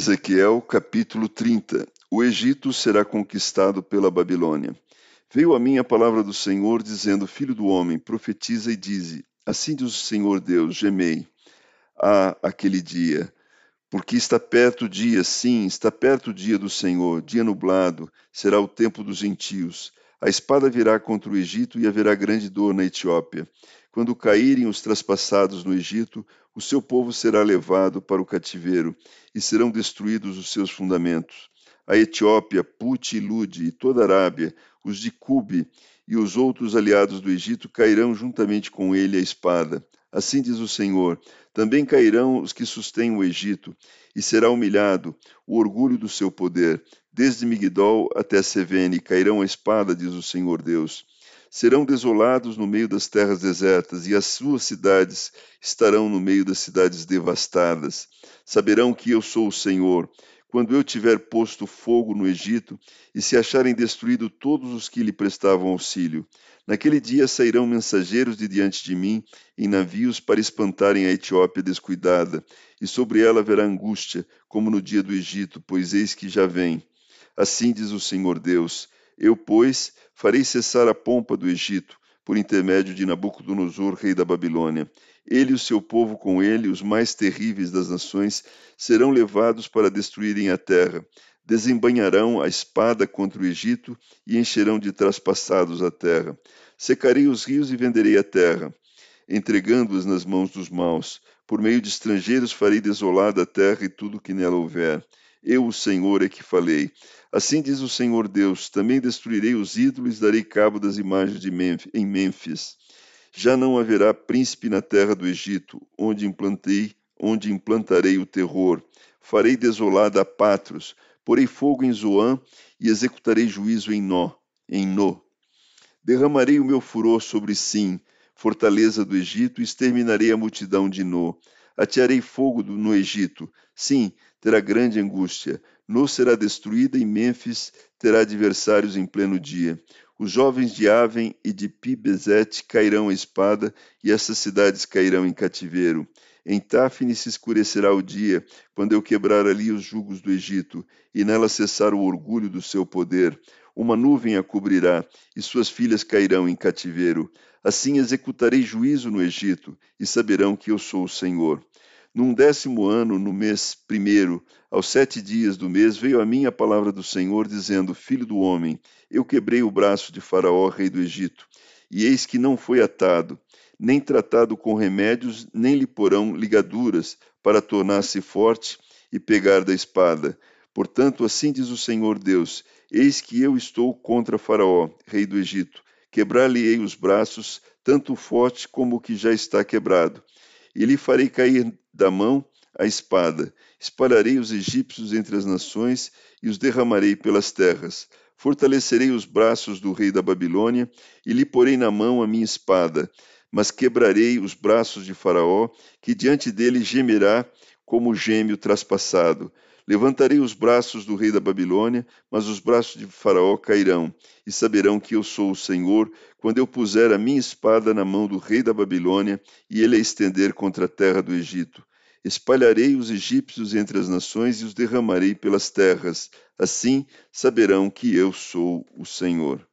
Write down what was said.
Ezequiel capítulo 30 O Egito será conquistado pela Babilônia. Veio a mim a palavra do Senhor, dizendo: Filho do homem, profetiza e dize: Assim diz o Senhor Deus: Gemei. Ah, aquele dia! Porque está perto o dia, sim, está perto o dia do Senhor, dia nublado, será o tempo dos gentios. A espada virá contra o Egito e haverá grande dor na Etiópia. Quando caírem os traspassados no Egito, o seu povo será levado para o cativeiro e serão destruídos os seus fundamentos. A Etiópia, Put e Lude e toda a Arábia, os de Cube e os outros aliados do Egito cairão juntamente com ele a espada. Assim diz o Senhor: também cairão os que sustêm o Egito, e será humilhado o orgulho do seu poder. Desde Migdol até Sevene cairão a espada, diz o Senhor Deus serão desolados no meio das terras desertas, e as suas cidades estarão no meio das cidades devastadas. Saberão que eu sou o Senhor, quando eu tiver posto fogo no Egito, e se acharem destruído todos os que lhe prestavam auxílio. Naquele dia sairão mensageiros de diante de mim em navios para espantarem a Etiópia descuidada, e sobre ela haverá angústia, como no dia do Egito, pois eis que já vem. Assim diz o Senhor Deus: eu, pois, farei cessar a pompa do Egito, por intermédio de Nabucodonosor, rei da Babilônia. Ele e o seu povo com ele, os mais terríveis das nações, serão levados para destruírem a terra. Desembanharão a espada contra o Egito e encherão de traspassados a terra. Secarei os rios e venderei a terra, entregando-os nas mãos dos maus. Por meio de estrangeiros farei desolada a terra e tudo que nela houver. Eu, o Senhor, é que falei. Assim diz o Senhor Deus: também destruirei os ídolos e darei cabo das imagens de Memphis, em Mênfis. Já não haverá príncipe na terra do Egito, onde implantei, onde implantarei o terror. Farei desolada a Patros, porei fogo em Zoã e executarei juízo em Nó, em No. Derramarei o meu furor sobre Sim, fortaleza do Egito, e exterminarei a multidão de No. Atearei fogo no Egito. Sim, terá grande angústia. No será destruída e Mênfis terá adversários em pleno dia. Os jovens de Aven e de Pibezete cairão a espada, e essas cidades cairão em cativeiro. Em Táfne se escurecerá o dia, quando eu quebrar ali os jugos do Egito, e nela cessar o orgulho do seu poder. Uma nuvem a cobrirá, e suas filhas cairão em cativeiro. Assim executarei juízo no Egito, e saberão que eu sou o Senhor. Num décimo ano, no mês primeiro, aos sete dias do mês, veio a mim a palavra do Senhor, dizendo: Filho do homem, eu quebrei o braço de Faraó, rei do Egito, e eis que não foi atado, nem tratado com remédios, nem lhe porão ligaduras, para tornar-se forte e pegar da espada. Portanto, assim diz o Senhor Deus: Eis que eu estou contra Faraó, rei do Egito Quebrar-lhe-ei os braços, tanto o forte como o que já está quebrado. E lhe farei cair da mão a espada. Espalharei os egípcios entre as nações e os derramarei pelas terras. Fortalecerei os braços do rei da Babilônia e lhe porei na mão a minha espada. Mas quebrarei os braços de Faraó, que diante dele gemerá como gêmeo traspassado. Levantarei os braços do rei da Babilônia, mas os braços de Faraó cairão, e saberão que eu sou o Senhor, quando eu puser a minha espada na mão do rei da Babilônia e ele a estender contra a terra do Egito. Espalharei os egípcios entre as nações e os derramarei pelas terras. Assim saberão que eu sou o Senhor.